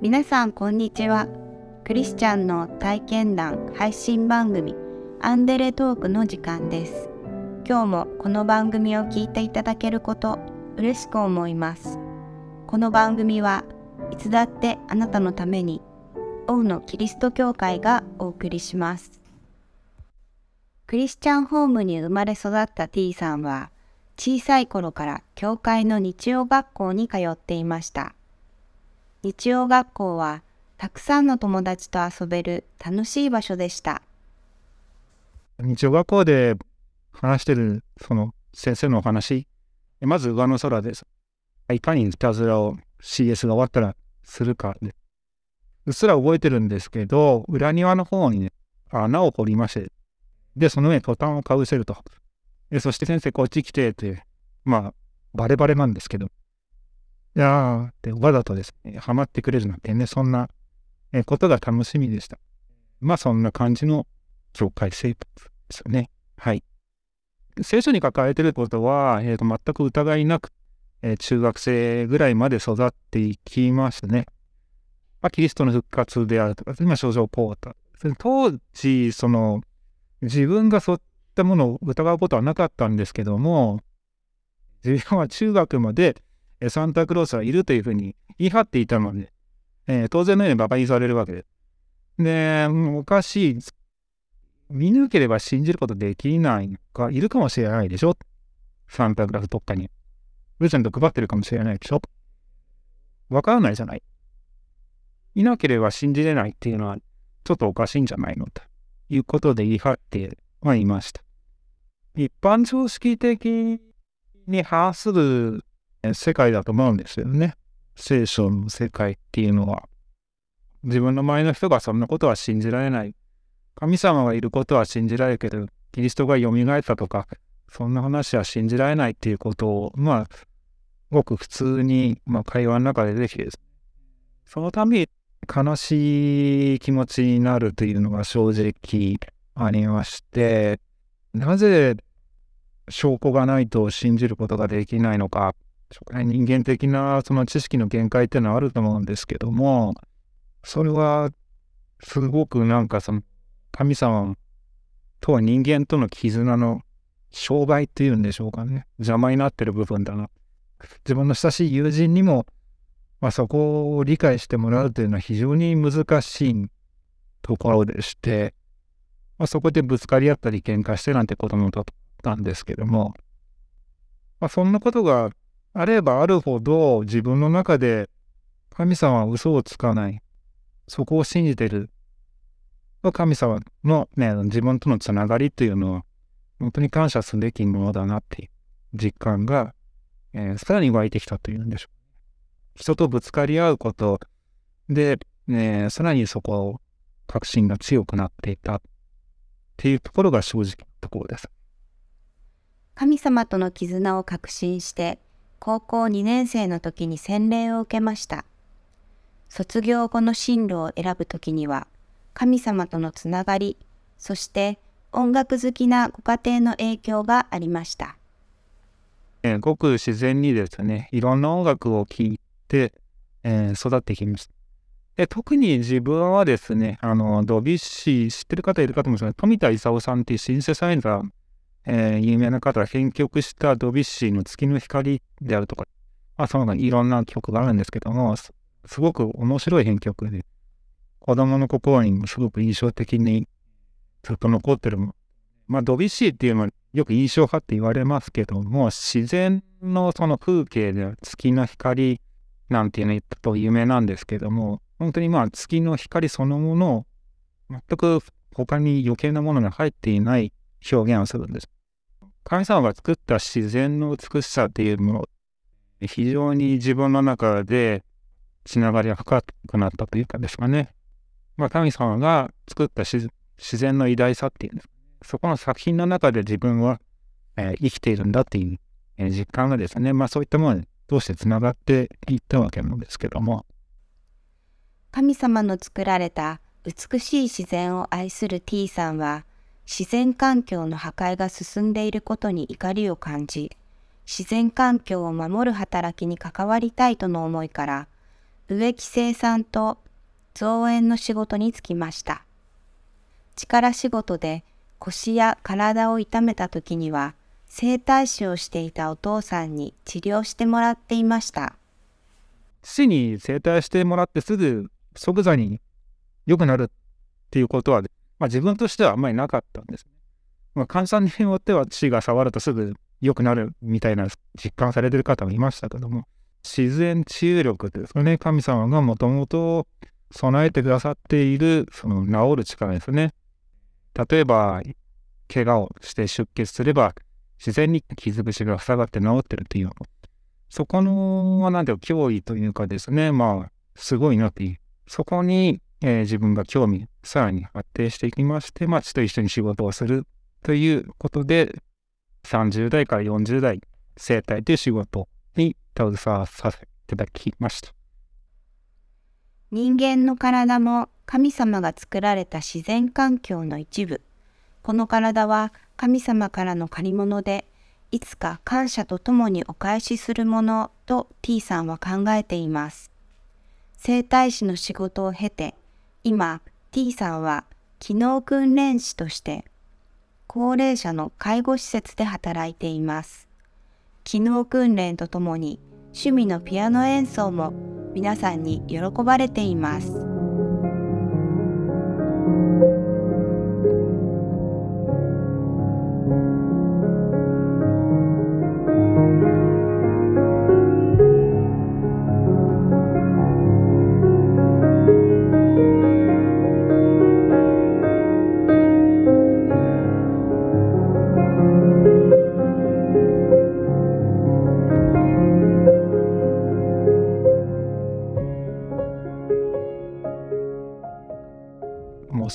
皆さんこんにちは。クリスチャンの体験談配信番組アンデレトークの時間です。今日もこの番組を聞いていただけること嬉しく思います。この番組はいつだってあなたのために王のキリスト教会がお送りします。クリスチャンホームに生まれ育った T さんは小さい頃から教会の日曜学校に通っていました。日曜学校はたくさんの友達と遊べる楽しい場所でした。日曜学校で話してるその先生のお話、まず上の空です。いかにいたずらを CS が終わったらするかで。うっすら覚えてるんですけど、裏庭の方にね、穴を掘りまして、で、その上にトタンをかぶせると。でそして先生こっち来てって、まあ、バレバレなんですけど、いやーってわざとですね、ハマってくれるなんてね、そんなことが楽しみでした。まあそんな感じの教会生活ですよね。はい。聖書に書かれてることは、えーと、全く疑いなく、えー、中学生ぐらいまで育っていきましたね。まあ、キリストの復活であるとか、今、症状ポーター。当時、その、自分がそういったものを疑うことはなかったんですけども、自分は中学までサンタクロースはいるというふうに言い張っていたので、えー、当然のように馬鹿にされるわけです。で、おかしい。見抜ければ信じることできないのか、いるかもしれないでしょサンタクロースどっかに。プレゼント配ってるかもしれないでしょわからないじゃない。いなければ信じれないっていうのは、ちょっとおかしいんじゃないのということで言い張ってはいました。一般常識的に反する世界だと思うんですよね。聖書の世界っていうのは。自分の前の人がそんなことは信じられない。神様がいることは信じられるけど、キリストが蘇ったとか、そんな話は信じられないっていうことを、まあ、ごく普通に、まあ、会話の中でできてそのために悲しい気持ちになるというのが正直ありまして、なぜ証拠がないと信じることができないのか人間的なその知識の限界っていうのはあると思うんですけども、それはすごくなんかその神様とは人間との絆の商売っていうんでしょうかね。邪魔になってる部分だな。自分の親しい友人にも、まあ、そこを理解してもらうというのは非常に難しいところでして、まあ、そこでぶつかり合ったり喧嘩してなんてこともだったんですけども、まあ、そんなことがあればあるほど自分の中で神様は嘘をつかない。そこを信じてる。神様のね、自分とのつながりというのは本当に感謝すべきものだなっていう実感が、えー、さらに湧いてきたというんでしょう。人とぶつかり合うことで、ね、さらにそこを確信が強くなっていたっていうところが正直なところです。神様との絆を確信して高校2年生の時に洗礼を受けました。卒業後の進路を選ぶ時には、神様とのつながり、そして音楽好きなご家庭の影響がありました。えー、ごく自然にですね、いろんな音楽を聴いて、えー、育ってきました。で特に自分はですね、あの、ドビュッシー、知ってる方いるかと思うんですが、富田勲さんっていうシンセサイザーえー、有名な方が編曲したドビュッシーの月の光であるとか、まあ、そのいろんな曲があるんですけども、すごく面白い編曲で、子供の心にもすごく印象的にずっと残ってるまあ、ドビュッシーっていうのはよく印象派って言われますけども、自然のその風景で月の光なんていうのと有名なんですけども、本当にまあ月の光そのものを全く他に余計なものが入っていない表現をするんです。神様が作った自然の美しさっていうもの、非常に自分の中でつながりが深くなったというかですかね。まあ、神様が作った自然の偉大さっていうそこの作品の中で自分は、えー、生きているんだっていう、えー、実感がですね、まあそういったものにどうしてつながっていったわけなんですけども。神様の作られた美しい自然を愛する T さんは、自然環境の破壊が進んでいることに怒りを感じ、自然環境を守る働きに関わりたいとの思いから、植木生産と造園の仕事に就きました。力仕事で腰や体を痛めた時には整体師をしていたお父さんに治療してもらっていました。父に整体してもらってすぐ即座に良くなるっていうことは、まあ、自分としてはあんまりなかったんですね。まあ、患者さんによっては父が触るとすぐ良くなるみたいな実感されてる方もいましたけども、自然治癒力ですよね。神様がもともと備えてくださっているその治る力ですね。例えば、怪我をして出血すれば、自然に傷口が塞がって治ってるっていうの、そこの、なんていう脅威というかですね、まあ、すごいなっていう。そこに、えー、自分が興味、さらに発展していきまして、まあ、父と一緒に仕事をするということで、30代から40代、生態という仕事に携わさせていただきました。人間の体も神様が作られた自然環境の一部。この体は神様からの借り物で、いつか感謝とともにお返しするものと T さんは考えています。整体師の仕事を経て、今 T さんは機能訓練士として高齢者の介護施設で働いています。機能訓練とともに趣味のピアノ演奏も皆さんに喜ばれています。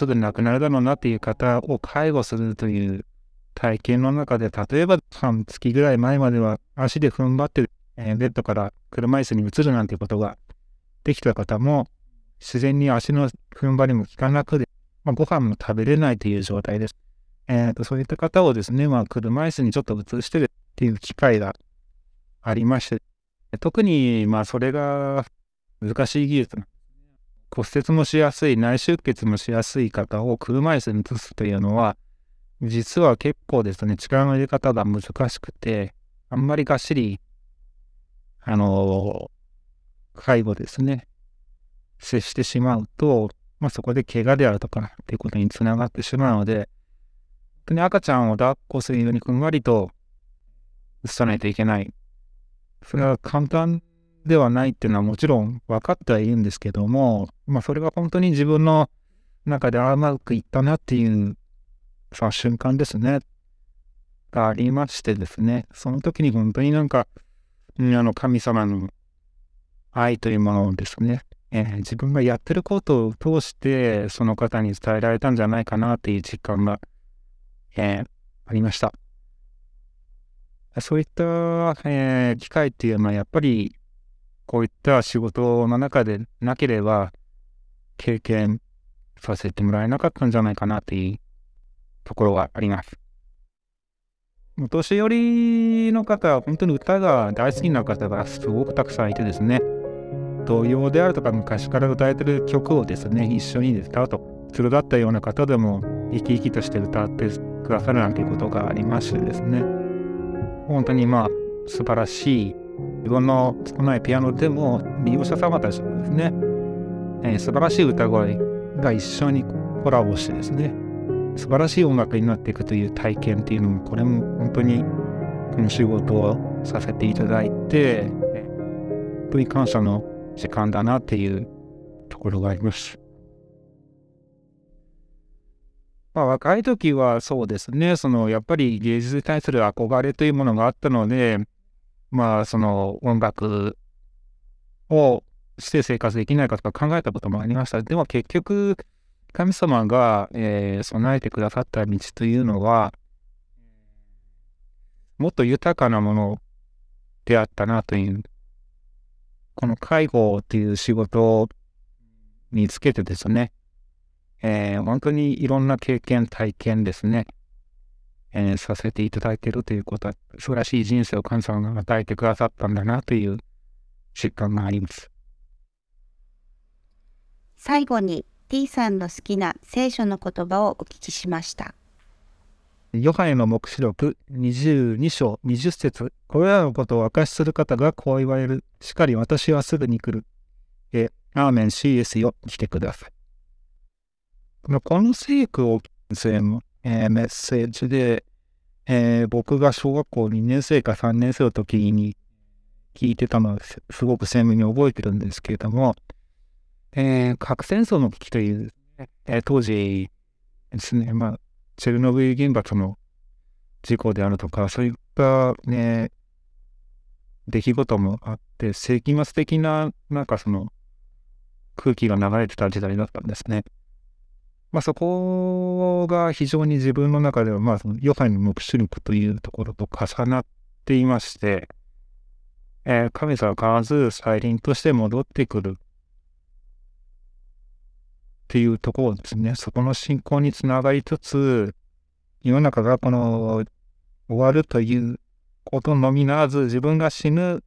すぐ亡くなるだろうなっていう方を介護するという体験の中で、例えば半月ぐらい前までは足で踏ん張って、えー、ベッドから車椅子に移るなんていうことができた方も、自然に足の踏ん張りも効かなくて、まあ、ご飯も食べれないという状態です。えーと、そういった方をですね、まあ、車椅子にちょっと移してるっていう機会がありまして、特にまあそれが難しい技術骨折もしやすい、内出血もしやすい方を車椅子に移すというのは、実は結構ですね、力の入れ方が難しくて、あんまりがっしり、あの、介護ですね、接してしまうと、まあ、そこで怪我であるとかっていうことにつながってしまうので、本当に赤ちゃんを抱っこするようにふんわりと移さないといけない。それは簡単ではないっていうのはもちろん分かってはいるんですけども、まあそれが本当に自分の中でうくいったなっていうさ瞬間ですね、がありましてですね、その時に本当になんか、あの神様の愛というものをですね、えー、自分がやってることを通してその方に伝えられたんじゃないかなっていう実感が、えー、ありました。そういった、えー、機会っていうのはやっぱりこういった仕事の中でなければ経験させてもらえなかったんじゃないかなっていうところがあります。お年寄りの方は本当に歌が大好きな方がすごくたくさんいてですね、童謡であるとか昔から歌えてる曲をですね、一緒に歌うと、つるだったような方でも生き生きとして歌ってくださるなんていうことがありましてですね、本当にまあ素晴らしい自分の少ないピアノでも利用者様たちのですね、えー、素晴らしい歌声が一緒にコラボしてですね、素晴らしい音楽になっていくという体験っていうのもこれも本当にこの仕事をさせていただいて本当に感謝の時間だなっていうところがあります。まあ、若い時はそうですね、そのやっぱり芸術に対する憧れというものがあったので、まあ、その音楽をして生活できないかとか考えたこともありました。でも結局、神様が、えー、備えてくださった道というのは、もっと豊かなものであったなという、この介護っていう仕事につけてですね、えー、本当にいろんな経験、体験ですね、えー、させていただいているということは、素晴らしい人生を神様が与えてくださったんだなという実感があります。最後に T さんの好きな聖書の言葉をお聞きしました。ヨハネの目視録22章20節これらのことを明かしする方がこう言われる。しかり私はすぐに来る。え、アーメン CS よ、来てください。この聖句を先生の、えー、メッセージで、えー、僕が小学校2年生か3年生の時に聞いてたのはすごく鮮明に覚えてるんですけれども、えー、核戦争の危機という、えー、当時ですね、まあ、チェルノブイリ原発の事故であるとか、そういったね、出来事もあって、世紀末的な、なんかその、空気が流れてた時代だったんですね。まあ、そこが非常に自分の中では、まあ、そのヨハネの黙示録というところと重なっていまして、えー、神様は必ず再臨として戻ってくるっていうところですね。そこの信仰につながりつつ、世の中がこの終わるということのみならず、自分が死ぬ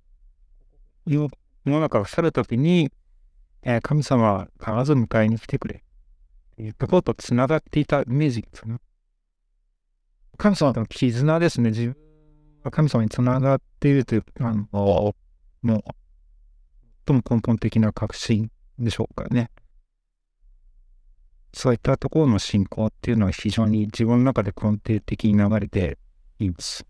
世の中を去るときに、えー、神様は必ず迎えに来てくれ。いうところとつながっていたイメージですね。神様との絆ですね。自分神様につながっているという、あの、もう、最も根本的な確信でしょうかね。そういったところの信仰っていうのは非常に自分の中で根底的に流れています。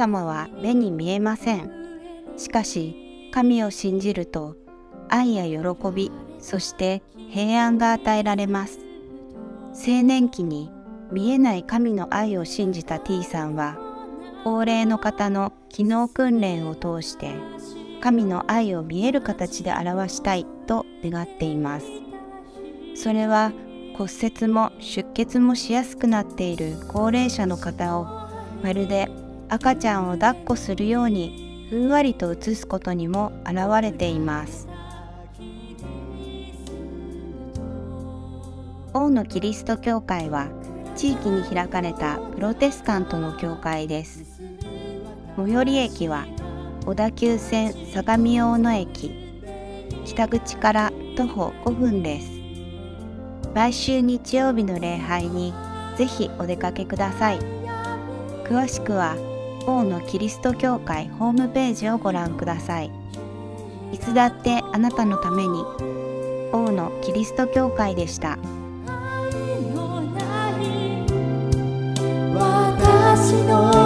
様は目に見えません。しかし、神を信じると、愛や喜び、そして平安が与えられます。青年期に見えない神の愛を信じた T さんは、高齢の方の機能訓練を通して、神の愛を見える形で表したいと願っています。それは骨折も出血もしやすくなっている高齢者の方をまるで赤ちゃんを抱っこするようにふんわりと映すことにも現れています。王のキリスト教会は地域に開かれたプロテスタントの教会です。最寄り駅は小田急線相模大野駅。北口から徒歩5分です。来週日曜日の礼拝にぜひお出かけください。詳しくは王のキリスト教会ホームページをご覧ください。いつだってあなたのために王のキリスト教会でした。私の